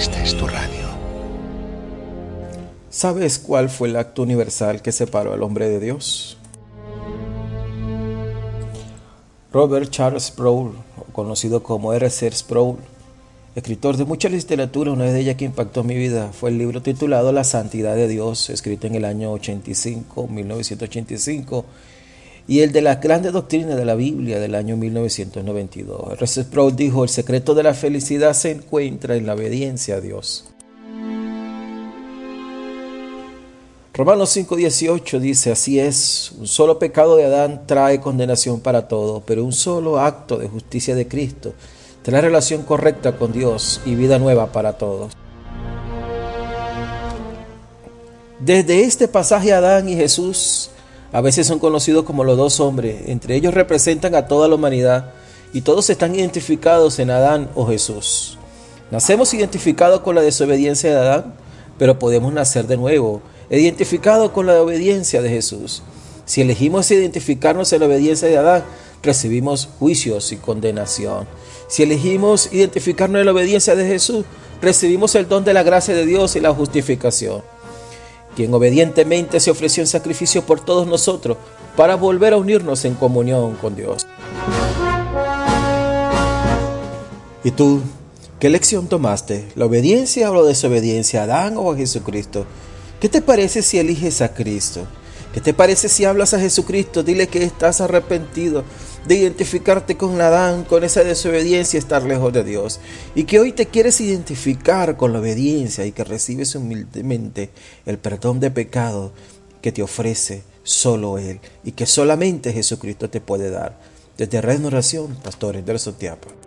esta es tu radio. ¿Sabes cuál fue el acto universal que separó al hombre de Dios? Robert Charles Sproul, conocido como R.C. Sproul, escritor de mucha literatura, una de ellas que impactó mi vida fue el libro titulado La Santidad de Dios, escrito en el año 85, 1985, y el de las grandes doctrinas de la Biblia del año 1992. R.C. Sproul dijo, el secreto de la felicidad se encuentra en la obediencia a Dios. Romanos 5:18 dice, así es, un solo pecado de Adán trae condenación para todo, pero un solo acto de justicia de Cristo trae relación correcta con Dios y vida nueva para todos. Desde este pasaje Adán y Jesús a veces son conocidos como los dos hombres, entre ellos representan a toda la humanidad y todos están identificados en Adán o Jesús. Nacemos identificados con la desobediencia de Adán, pero podemos nacer de nuevo identificado con la obediencia de Jesús. Si elegimos identificarnos en la obediencia de Adán, recibimos juicios y condenación. Si elegimos identificarnos en la obediencia de Jesús, recibimos el don de la gracia de Dios y la justificación. Quien obedientemente se ofreció en sacrificio por todos nosotros para volver a unirnos en comunión con Dios. ¿Y tú? ¿Qué lección tomaste? ¿La obediencia o la desobediencia a Adán o a Jesucristo? ¿Qué te parece si eliges a Cristo? ¿Qué te parece si hablas a Jesucristo? Dile que estás arrepentido de identificarte con Adán, con esa desobediencia, estar lejos de Dios. Y que hoy te quieres identificar con la obediencia y que recibes humildemente el perdón de pecado que te ofrece solo Él y que solamente Jesucristo te puede dar. Desde Red Oración, Pastor Anderson Tiapa.